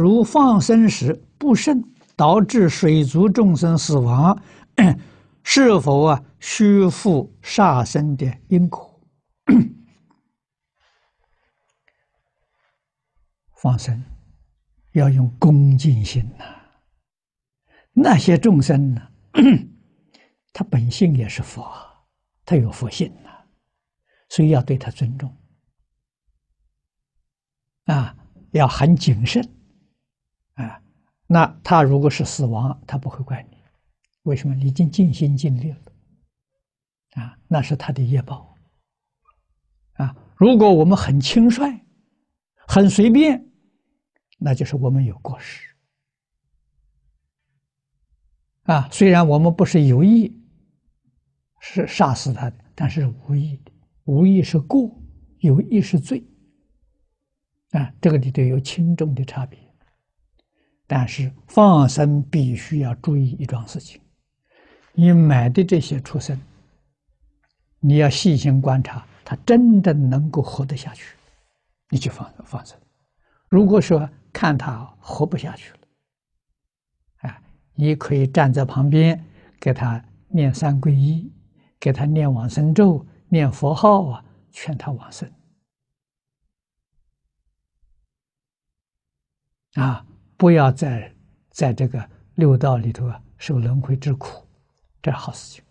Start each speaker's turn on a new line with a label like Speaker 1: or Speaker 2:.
Speaker 1: 如放生时不慎导致水族众生死亡，是否啊虚负杀生的因果？放生要用恭敬心呐、那些众生呢，他本性也是佛，他有佛性呐、所以要对他尊重。啊，要很谨慎。啊。那他如果是死亡，他不会怪你，为什么？你已经尽心尽力了啊，那是他的业报啊。如果我们很轻率、很随便。那就是我们有过失啊！虽然我们不是有意是杀死他的，但是无意的，无意是过，有意是罪啊！这个里头有轻重的差别。但是放生必须要注意一桩事情：你买的这些畜生，你要细心观察，它真的能够活得下去，你就放放生。如果说，看他活不下去了，啊，你可以站在旁边给他念三皈依，给他念往生咒、念佛号啊，劝他往生。啊，不要再在这个六道里头啊受轮回之苦，这是好事情。